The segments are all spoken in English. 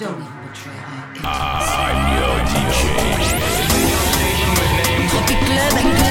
Don't even betray her. Ah, I'm your DJ. Tropic Club.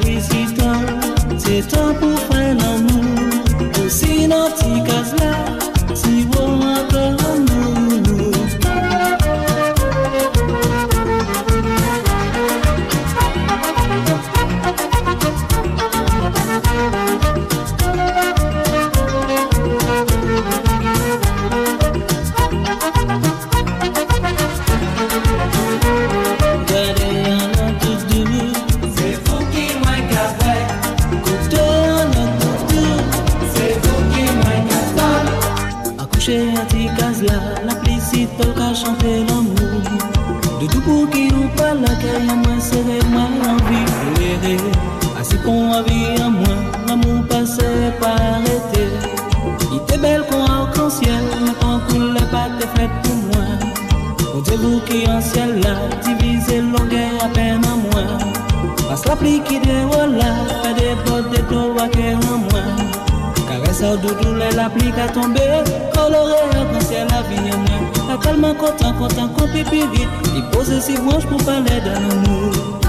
prezident Se tan pou fwen l'amou Pou ciel, quand coule le pas t'es fait pour moi. Pour te bouquer en ciel là, diviser longueur à peine en moi. Passe la pluie qui déroule là, fait des potes de dos à en moi. Caresse au doudou, la pluie qui a tombé, coloré quand ciel la vie en moi. La calme content, content, qu'on pipi vite, il pose ses branches pour parler d'un amour.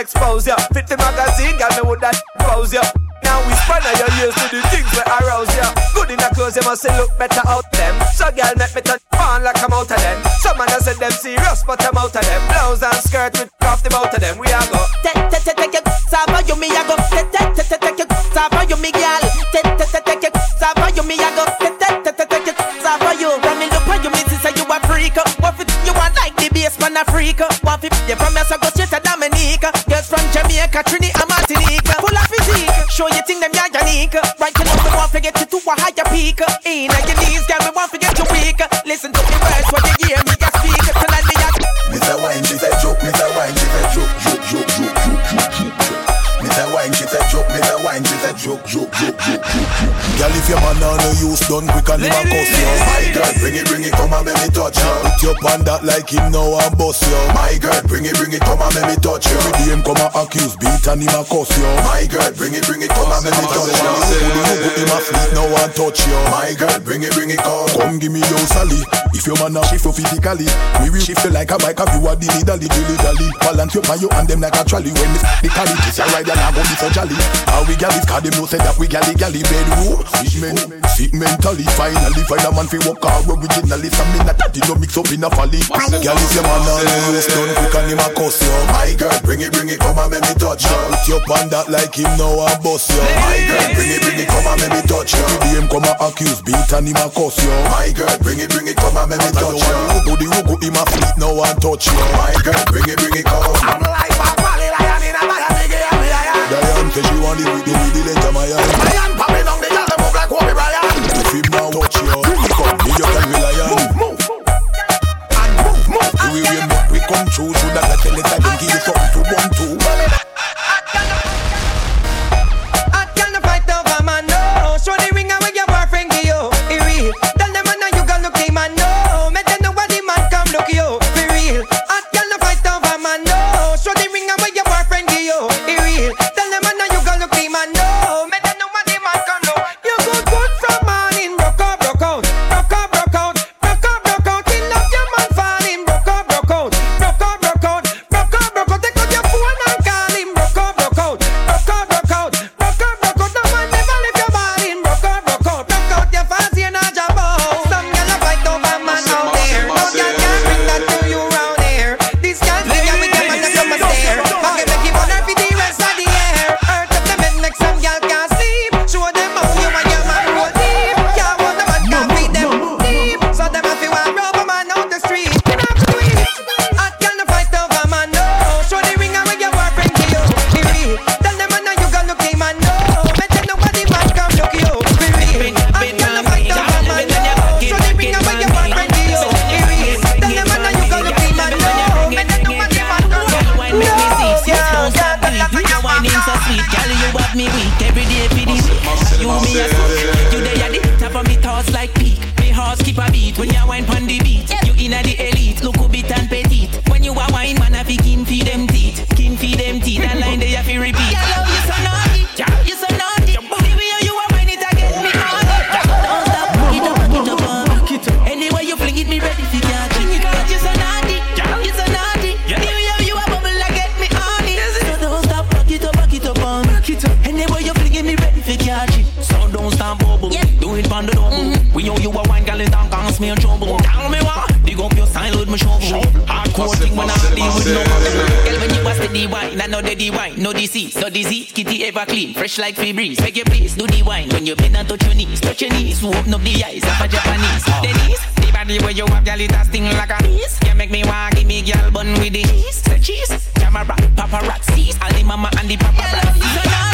expose ya. Fit the magazine, got me with that expose ya. Now we spanner your ears to the things we arouse ya. Good in the clothes, you must say look better out them. So girl, make me turn on like I'm out of them. Some man I said them serious, but I'm out of them. Physically. We will shift you If the em come and accuse, beat and him a cuss you. my girl bring it bring it come give me your salary if you my now give for physically we feel like a bike, you a dilly dally, dilly dally. Balance you on you and them like a trolley. When it's the cali, this a ride and I go be so jolly. How we gal is cause them know say that we galley galley bedroom. Fish men, sick mentally. Finally find a man fi walk out originally. Some men that daddy no mix up in a folly. Gal is your man and you done quick and him a cuss you. My girl, bring it, bring it, come and make me touch you. Put your pan that like him now and bust you. My girl, bring it, bring it, come and make me touch you. The come and accuse, beat and him a cuss you. My girl, bring it, bring it, come and make me touch you. Rugo the rugo in my feet, no one touch you. My girl, bring it, bring it, come. I'm like a pally lion in a lion, big lion. Diane say she want the with the with the length of my eye. Lion popping on the we come New York we lion. Move, move, and move, move. We we we we come true, should I tell it I don't give you something Heart a beat when you wine pon the beat. You inna the elite, look a bit and petite. When you a wine, man, I fi kin feed them teeth, kin feed them teeth. That line they have to repeat. The the wine, no disease, no disease. Kitty ever clean, fresh like Febreze. Beg you please, do the wine when you bend and touch your knees, touch your knees. Open up the eyes of a Japanese. Uh-huh. Knees, the body where you have, girl, it a sting like a bees. You make me want give me girl bun with the cheese, the cheese. Camera, paparazzi, all the mama and the paparazzi. You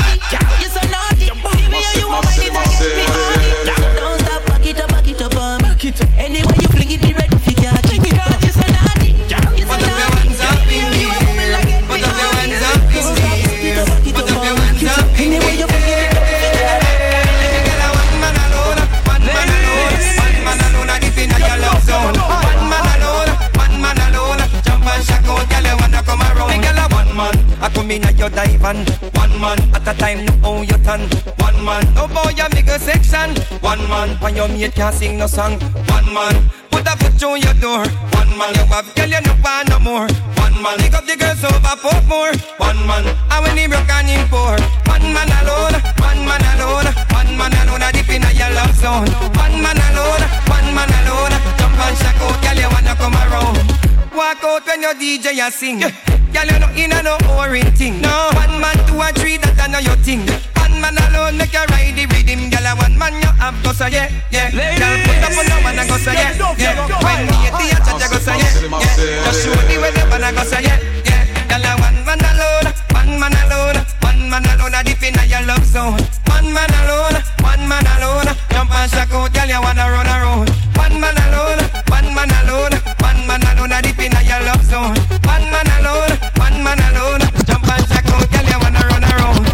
I come inna your dive and one man at a time, look how you turn. One man, no boy, you make a section. One man, when your mate can't sing no song. One man, put a foot through your door. One man, you have girl, you no want no more. One man, pick up the girls over pop more. One man, and when he broke and him poor. One man alone, one man alone, one man alone, a dip inna your love zone. One man alone, one man alone, jump and shock girl, you wanna come around. Walk out when your DJ a sing. Girl, you no in a no boring thing. No, one man, two or three, that I know your thing. One man alone make you ride the rhythm, girl. A one man you have go say yeah, yeah. Girl, put up on the one and go say yeah, yeah. When me at the chat, you go say yeah, yeah. Just show the way you wanna go say yeah, yeah. Girl, a one man alone, one man alone, one man alone, a dip inna your love zone. One man alone, one man alone, jump and shock out, girl, you wanna run around. One man alone, one man alone, one man alone, a dip inna your One man alone, one man alone, jump girl, you wanna run around.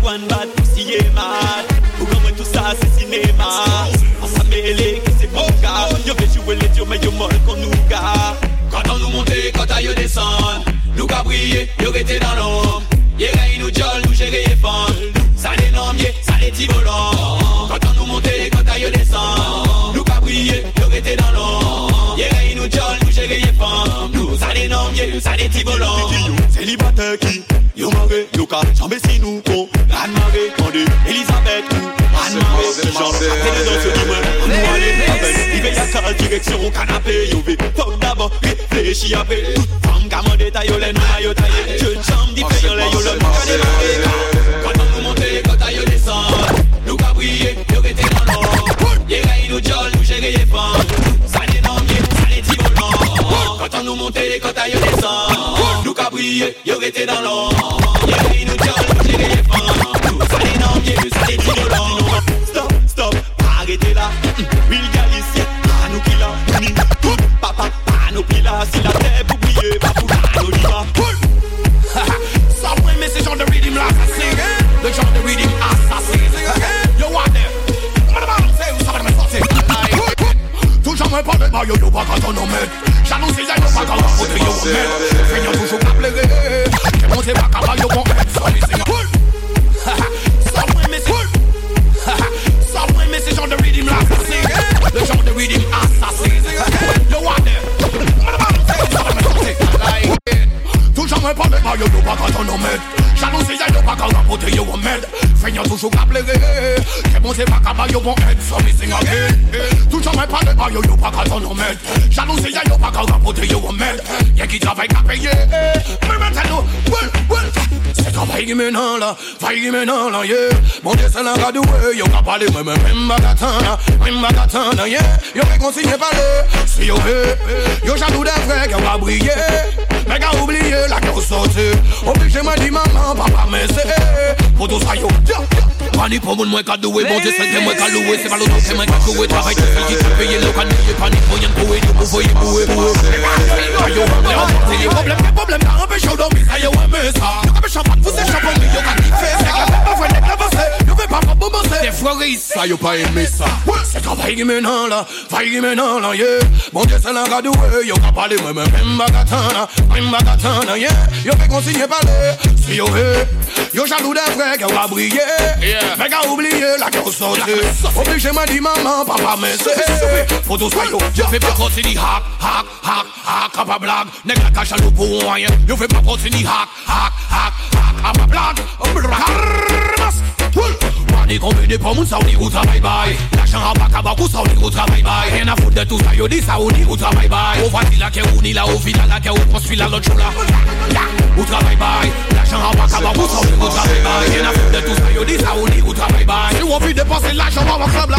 Gwan bad tout ça c'est les mais nous Quand on nous monte, quand Nous qu'a brillé, dans l'ombre Yé ray nous jol, nous gérer fan Ça les noms, yé, ça les petits ça les petits volants Célibataire qui Yo maré, yo ka, jambe si nous con Anne maré, tendez, Elisabeth ou Anne maré, si j'en Après les danses du moins, on nous allait avec Il veille à quelle direction, canapé, yo ve Fuck d'abord, réfléchis après. Toute femme, gamin détail, yo les noms, yo taillé Je jambe différent, les yo le monde, on est maré Quand yo descend Nous ka briller, yo rete dans l'or Yé nous jol, nous gérer les femmes Ça les noms, ça les petits volants Stop, stop, arrêtez là. Will Galicien, à nous qui l'a Ni tout papa, à nous pila Si la terre pour qui travaille qu'à payer. Mais maintenant, well, well C'est travail qui maintenant là. Faille qui maintenant là, yeah. Mon Dieu c'est la radio, yo qu'à parler Moi même même bagatana, même yeah. Yo fait consigner parler Si yo hey Yo jaloux des frères qui ont briller Mais qu'à oublier la cause sortie Obligé m'a dit maman, papa, mais c'est Pour tout ça yo, yeah, yeah Panique pour moi, qu'à douer, bon Dieu, c'est moi qu'à louer, c'est pas l'autre, c'est moi qu'à jouer, travail, tu fais, tu payes, le canne, tu paniques, pour y'en couer, vous voyez, boué, boué. C'est oh, les problèmes, les problèmes, t'as empêché, on dormit, ça y est, ouais, oh, mais ça. Nous, comme un champagne, vous êtes champagne, mais y'en a qui fait, c'est que la pas vrai, n'est pas passé, y'en fait pas, pas bon, c'est. Des fois, ça, y'en pas aimé ça. C'est travail qui maintenant, là, travail qui maintenant, là, yeah. Bon Dieu, c'est l'un qu'à douer, y'en a parlé, moi, même, même, bagatana, même, bagatana, yeah. Y'en fait consigner, parler yo Yo jaloux des frères qui ont briller. Mais qu'à oublier la cause sortie Obligé m'a dit maman, papa, mais c'est Pour tout ça yo. Yo fais pas continuer hack, hack, hack, hack À pas blague, nègre la cache à l'eau pour rien. Yo fais pas continuer hack, hack, hack, hack À pas blague, Carmas Panique on veut des pommes, ça on dit ou travail bye L'argent à pas cabas, ça on dit ou travail bye Rien à foutre de tout ça, yo dit ça on dit ou travail bye Au voici là ou ni là, au final là que ou construit là l'autre chose là Ou travail bye L'argent à pas cabas, ça on dit ou travail bye Rien à foutre de tout ça, yo dit ça on dit ou travail bye Si on veut dépenser l'argent dans mon club là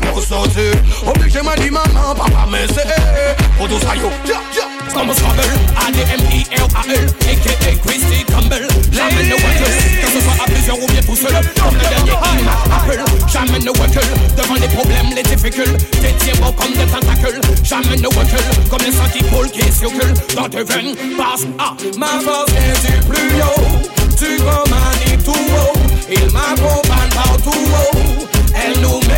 cause sortie Obligé m'a dit maman, papa, mais c'est Pour tout ça yo, yeah, yeah Comme Scrabble, A-D-M-I-L-A-L A.K.A. Christy Campbell. J'amène le wackle, que ce soit à plusieurs ou bien tout seul. Comme le dernier hymne Apple J'amène le wackle, devant les problèmes, les difficultés. Tiens bon comme des tentacules. J'amène le wackle, comme les sangs qui coulent, qui circulent Dans tes veines, passe à ma force vient du plus haut. Tu commandes tout haut. Il m'accompagne partout haut. El numéro uno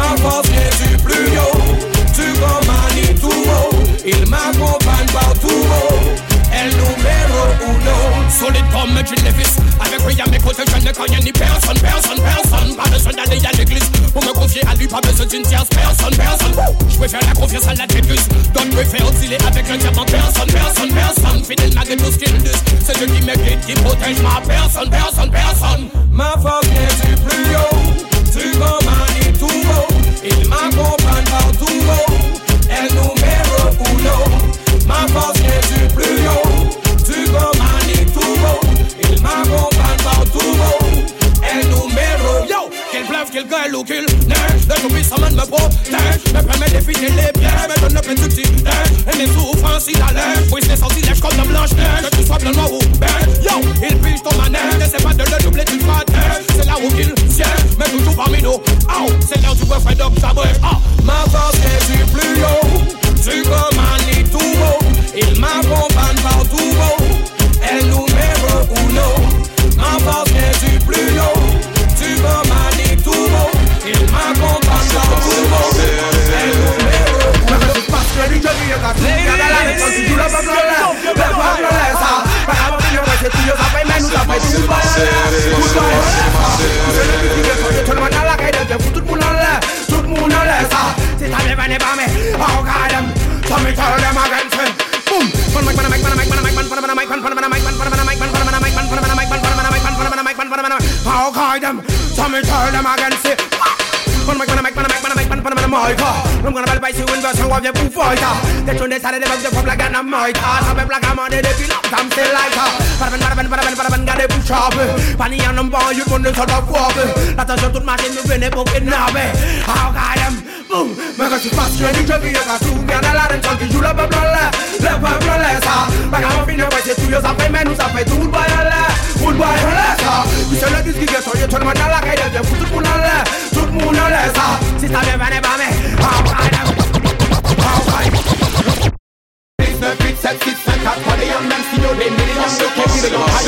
Ma force vient du plus haut. Tu commandes tout haut. Il m'accompagne partout haut. El numéro uno Solide comme Jim Levis Avec lui à mes côtés je ne connais ni personne, personne, personne. Pas besoin d'aller à l'église Pour me confier à lui, pas besoin d'une tierce personne, personne. Je préfère la confiance à la déguise. Don't préfère osciller avec un diamant. Personne, personne, personne. Fidèle malgré tout ce qu'il disent C'est Dieu qui me guide, qui protège ma personne, personne, personne. Ma force vient du plus haut. Tu commandes tout It might go on up, them again say Wanna make, wanna make, wanna make, wanna make, wanna make, wanna make, I'm gonna buy you in the show of your boo fighter. They turn this side of the pub like an amite Some people like I'm on the feel up, some still like Paraben, paraben, paraben, paraben, got a push up Pani and I'm born, you turn this out of warp That's a shot to machine, you win a fucking knob. How got them? Boom! Mega si passe, je dis que vie est à tout Bien à la reine, sans que joue le peuple, le peuple, le ça Pas qu'à mon fin, je vais essayer tout, yo, ça fait, mais nous, ça fait tout, le bail, Football lesa Kui selle diski, kes hoiab sõrmed alla käidelt ja kutsud punale, suud muuna lesa Siis ta teeb venepame, haukaine Haukaine Fitset, fitset, kat varjan, men styr din million Du kan bli glad här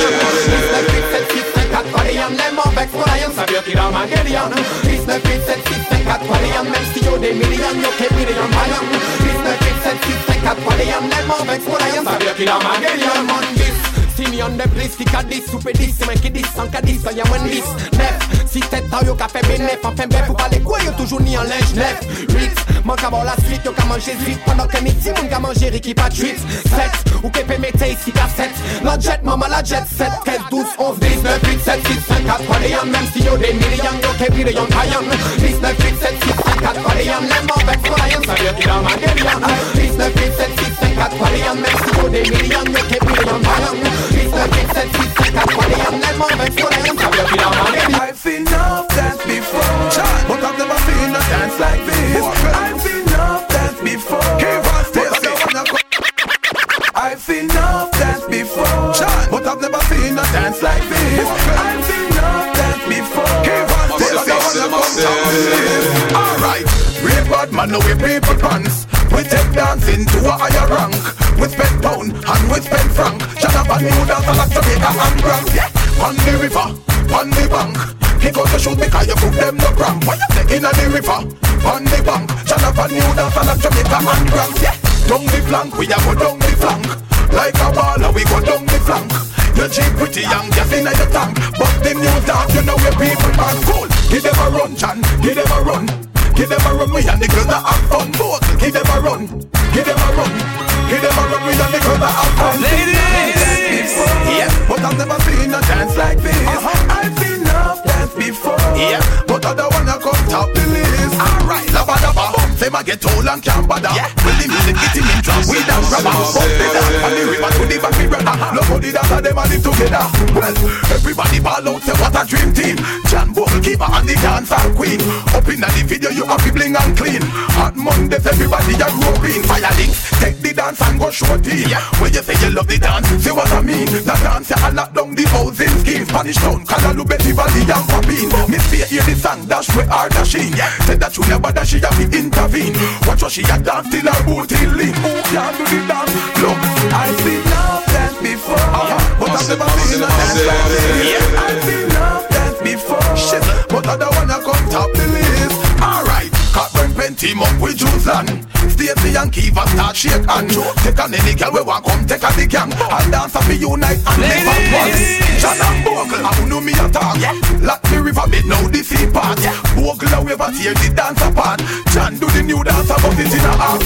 Fitset, fitset, fitset, kat varjan Lämna väck vårajen, så vet i ramagelian Fitset, fitset, fitset, kat varjan Men styr din million, du kan bli glad här Fitset, fitset, fitset, kat varjan Lämna väck vårajen, så vet i ramagelian yon de blis Ki ka dis, soupe dis, dis Si tet ta yo ka fe benef, an fe mbef Ou pale kwe yo toujou ni en lenj, nef Rit, man ka bon la suite, yo ka manje zvit Pendant ke miti, moun ka manje riki pa tuit Set, ou ke pe mete isi La jet, mama la jet, set 13, 12, 11, 19, 8, 7, 6, 5, 4, 3, yon Mem si yo de miri yon, yo ke biri 19, 8, 7, 6, 5 cat Korean Them more vex for lions So you kill a Them young and cat million Make million million and cat Them you a man Them young I've seen enough dance before. But I've never seen a dance like this. I've seen enough dance before. I've seen enough dance before, but I've never seen a dance like this. I've seen enough dance before man, no we people pants. We take dancing to a higher rank. We spend pound and we spend franc. Shut up and new dance like Jamaica and Grand. Yeah, on the river, on the bank. Pick up the shoes because you put them no cramp. Why you taking on the river, on the bank. Shut up and new dance like Jamaica and Grand. Yeah, down the flank, we a go down the flank. Like a baller, we go down the flank. You're cheap, pretty young, just in your tank. But the new dance, you know where people man cool. Give them a run, Chan, give them a run. Give them a run, we and the girls that have fun. Both, give them a run, give them a run. Give them a run, we and the girls that have fun. Ladies. yeah, but I've never seen a dance like this. Uh-huh. I've seen enough dance before, yeah, lava, say my get old and can't bother. Yeah, well the music get him in trouble. We dance rubber, but they dance on the river to the back, me brother. Nobody dance and them a live together. Well, everybody ball out, say what a dream team. Jan Keeper and the dancer queen. Up in the video, you have to bling and clean. Hot Mondays, everybody a groping. Fire links, take the dance and go shorty. Yeah. When you say you love the dance, see what I mean. The dance, you lock down the housing scheme. Spanish town, Canalu, Betty Valley, and Papine. Miss Faye, hear the song, dash with her dashing. Yeah. Said that you never dash, she have to intervene. Watch what she a dance till her booty lean. Who can do the dance? Look, I've seen love dance before, but I've never seen a dance like this. I've seen love dance before, shit, but I don't wanna come top the list. Alright, Cockburn pen team up with Juzan. Stacey and Kiva start shake and Take on any girl we want come take a the gang. And dance up the unite and live at once. John and Bogle, I know me attack Lock the river bed now the sea part Bogle a wave a tear the dance apart John do the new dance about it in a half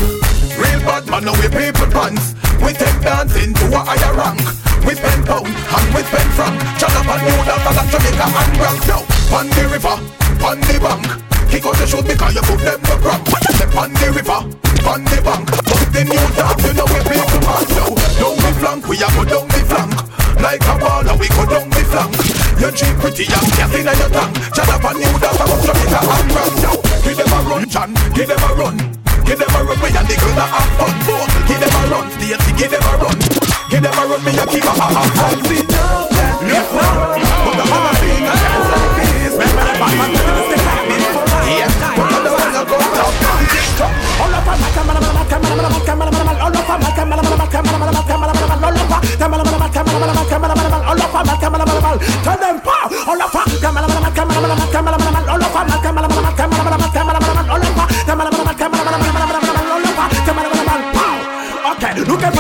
Real bad man now we people pants. We take dancing to a higher rank. We spend pound and we spend franc. John up a new dance like Jamaica and Bronx Now, on the river, on the bank Kick out the shoes because you put them no cramp Step on the river, on the bank. But the new dance, you know we people pass now Down the flank, we a go down the flank. Like a baller, we go down the flank. Your cheap pretty young, gas in your tank. Chat up a new dance, about Jamaica and Bronx now Give them a run, John, give them a run. Give them a run, we and the girls that have fun. Give them a run, Stacey, give them a run. Give them a run, me a keep a ha ha ha I've seen love dance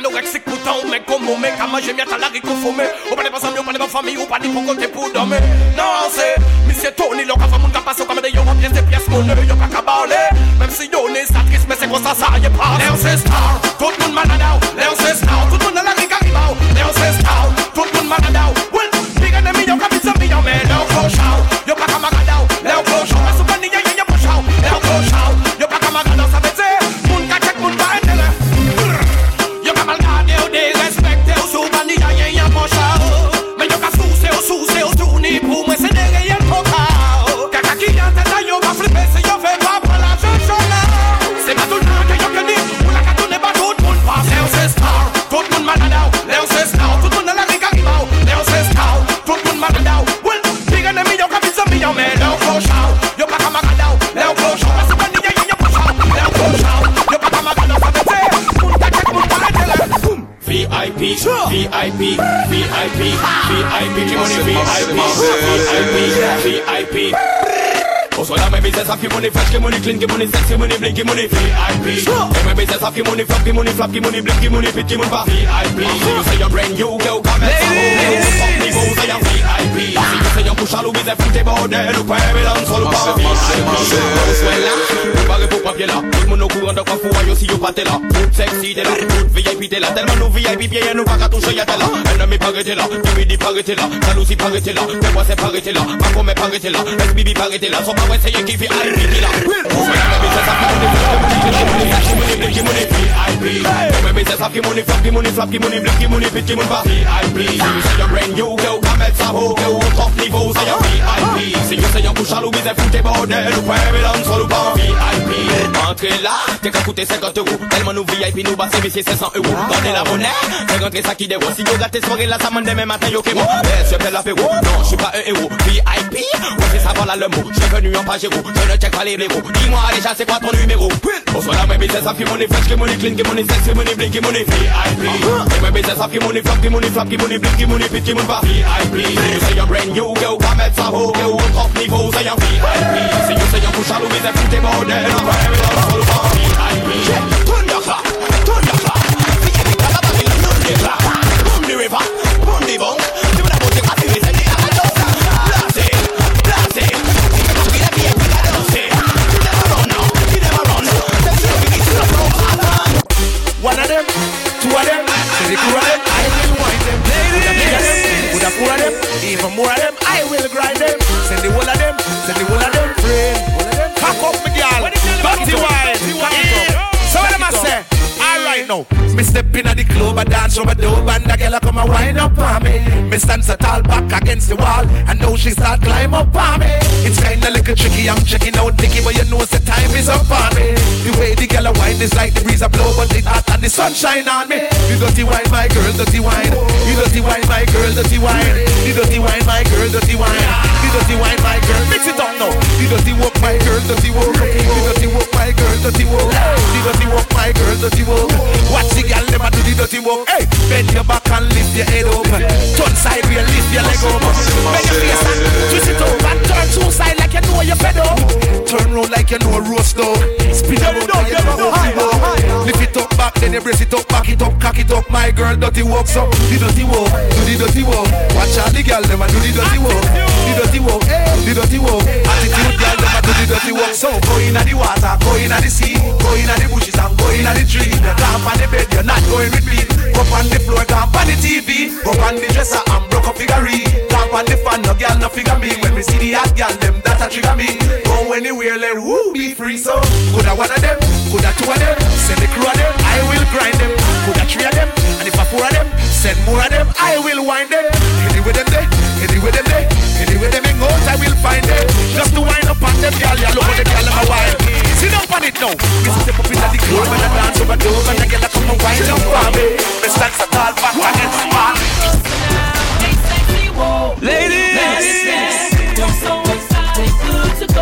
anorexique pourtant, mais comme on met, qu'à manger, miette à la ricophomée. Ou pas des passants, ou pas des familles, ou pas des pour compter pour dormir. Non, c'est Monsieur Tony, l'on va mon capacité comme des yons, pièce de pièce, mon œil, y'a pas qu'à parler. Même si on est satrice, mais c'est quoi ça, ça y est pas. Léon, c'est star, tout le monde malade. VIP, VIP, VIP, money VIP, VIP, VIP. Also now my business have money fresh, get money clean, get money sexy, money blink, get money VIP. And my business have money flop, get money flop, get money blink, get money fit, get money VIP. You say your brand new girl, come and Fuck me, you're VIP. You say your push all with the foot bordel, look where me down, solo pas Préparé pour papier là, tout le monde au courant de quoi faut yo si yo pas t'es là. Tout sexy t'es là, tout VIP t'es là, tellement nous VIP bien nous pas qu'à toucher y'a t'es là. Ennemi paraît là, timide paraît là, jalousie paraît là, mais moi c'est paraît là, ma femme paraît là, SBB paraît là, so c'est à. See you coûter 50 euros, tellement nous VIP, nous bassez, mais c'est 500 euros. Donnez la monnaie, fais rentrer qui matin, yo un. VIP, ouais, c'est ça, voilà le en pagéro, je ne check pas les blaireaux. Dis-moi déjà, c'est quoi ton numéro? Bonsoir là, mes business, ça fait money fresh, que money clean, que money sexy, money blink, que money VIP. Et mes business, ça fait money flop, que money flop, que money blink, que money pas VIP. You say your brand new girl, come at some hoe, girl, top niveau, say your VIP. See you say your push all with the foot bordel, I'm very long, solo for VIP. Turn your clock, turn your clock. VIP, grab a bag, turn the clock. Boom the river, boom the bunk. Even more of them, I will grind them. Send the whole of them, send the whole of them, friend. Pack up me girl, dirty wine. Now, me step in at the club, I dance the dope, and the girl come and wind up on me. Me stand so tall back against the wall, and now she start climb up on me. It's kinda little tricky, I'm checking out Nicky, but you know the time is up on me. The way the girl a wind is like the breeze a blow, but it hot and the sunshine on me. The dirty wine, my girl, dirty wine. The dirty wine, my girl, dirty wine. The dirty wine, my girl, dirty wine. The dirty wine, my girl, mix it up now. The dirty walk, my girl, dirty walk. The dirty walk, my girl, dirty walk. The dirty walk, my girl, dirty walk. Watch the girl, them a do the dirty walk. Hey, bend your back and lift your head up. Turn side, real, lift your leg up. Bend your face and twist it up and turn two side like you know you're fed up. Turn round like you know a roast dog. Spin around like you know a Lift it up back, then you brace it up, back it up, cock it up. My girl, dirty walk, so do the dirty walk, do the dirty walk. Watch out the girl, them a do the dirty walk, the dirty walk, eh, the dirty walk. Attitude girl, them a do the dirty walk. So go inna the water, go inna the sea, go inna the bushes and go inna the tree. You camp on the bed, you're not going with me. Go on the floor, camp on the TV, go on the dresser and broke up figurine. Camp on the fan, no girl no figure me. When we see the hot girl, them that a trigger me. Go anywhere, let woo be free. So coulda one of them, coulda two of them, send the crew of them, I will grind them. Coulda three of them, and if I four of them, send more of them, I will wind them. Anyway them there, anyway them there, anyway them in out, I will find them. Just to wind up on them, girl, you look at the girl, I'm a wild. Sit down on it now. This is the pop in the club and I dance over the and the girl come and wind up for me. Me stand so tall back against the wall. Ladies, You're so excited,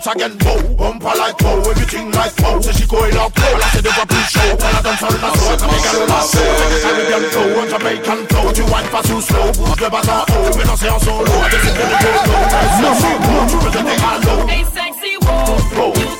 once again bow Bumper like bow, everything like bow. Say she going up low, like she never been show. And I dance all night, so I can make her laugh Caribbean flow and Jamaican flow. But you wine fast too slow, le bas en haut Mais non c'est en solo, I just sit in the go-go Nice. And slow, tu veux jeter à l'eau Hey sexy, whoa, whoa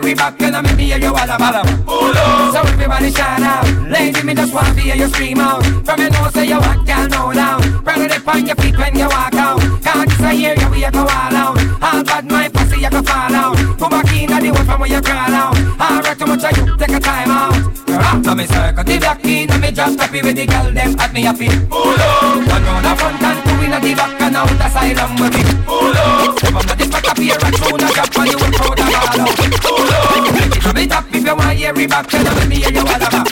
very back and I'm in the you all about Pull. So everybody shout out. Lady, me just want to hear you scream out. From your nose, say you walk down, no down. Brother, they find your feet when you walk out. Can't just hear you, we go all out. All bad my pussy, you can fall out. Come back in the world from where you crawl out. All right, too much of you, take a time out. After me circle the block in and me just happy with the girl them at me happy Pull up One round the front and two in the back and out asylum with me Pull up Come on, this back up here and throw the drop and you will throw the ball out we back, yo dame mi y ella va a